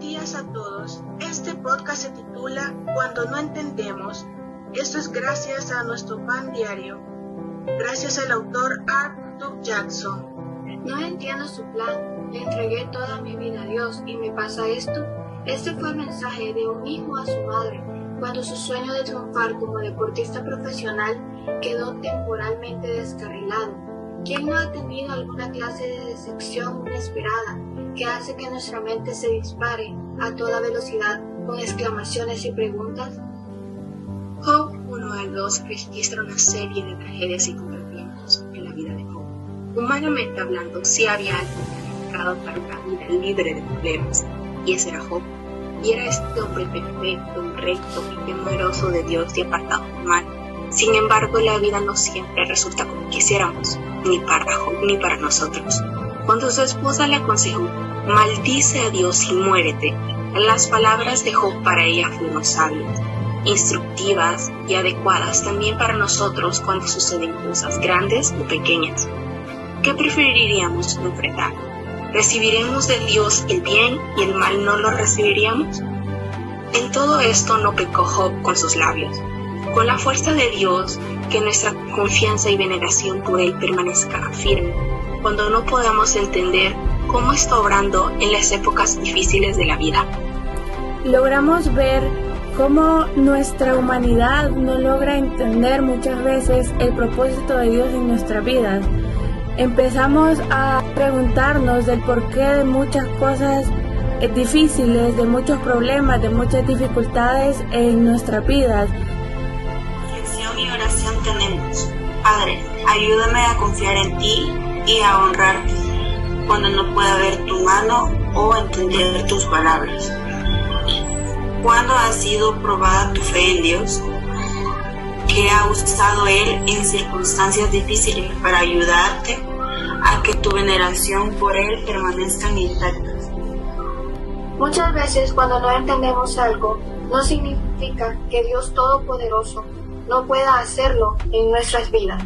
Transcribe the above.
Días a todos. Este podcast se titula Cuando no entendemos. Esto es gracias a nuestro pan diario. Gracias al autor Arthur Jackson. No entiendo su plan. Le entregué toda mi vida a Dios y me pasa esto. Este fue el mensaje de un hijo a su madre cuando su sueño de triunfar como deportista profesional quedó temporalmente descarrilado. ¿Quién no ha tenido alguna clase de decepción inesperada que hace que nuestra mente se dispare a toda velocidad con exclamaciones y preguntas? Job 1 al 2 registra una serie de tragedias y contratiempos en la vida de Job. Humanamente hablando, sí había alguien calificado para una vida libre de problemas, y ese era Job. Y era este hombre perfecto, recto y temeroso de Dios y apartado mal. Sin embargo, la vida no siempre resulta como quisiéramos, ni para Job ni para nosotros. Cuando su esposa le aconsejó, maldice a Dios y muérete, las palabras de Job para ella fueron sabias, instructivas y adecuadas también para nosotros cuando suceden cosas grandes o pequeñas. ¿Qué preferiríamos enfrentar? ¿Recibiremos de Dios el bien y el mal no lo recibiríamos? En todo esto no pecó Job con sus labios. Con la fuerza de Dios, que nuestra confianza y veneración por Él permanezca firme cuando no podamos entender cómo está obrando en las épocas difíciles de la vida. Logramos ver cómo nuestra humanidad no logra entender muchas veces el propósito de Dios en nuestras vidas. Empezamos a preguntarnos del porqué de muchas cosas difíciles, de muchos problemas, de muchas dificultades en nuestras vidas. Tenemos. Padre, ayúdame a confiar en ti y a honrarte cuando no pueda ver tu mano o entender tus palabras. ¿Cuándo ha sido probada tu fe en Dios? ¿Qué ha usado Él en circunstancias difíciles para ayudarte a que tu veneración por Él permanezca intacta? Muchas veces cuando no entendemos algo, no significa que Dios Todopoderoso no pueda hacerlo en nuestras vidas.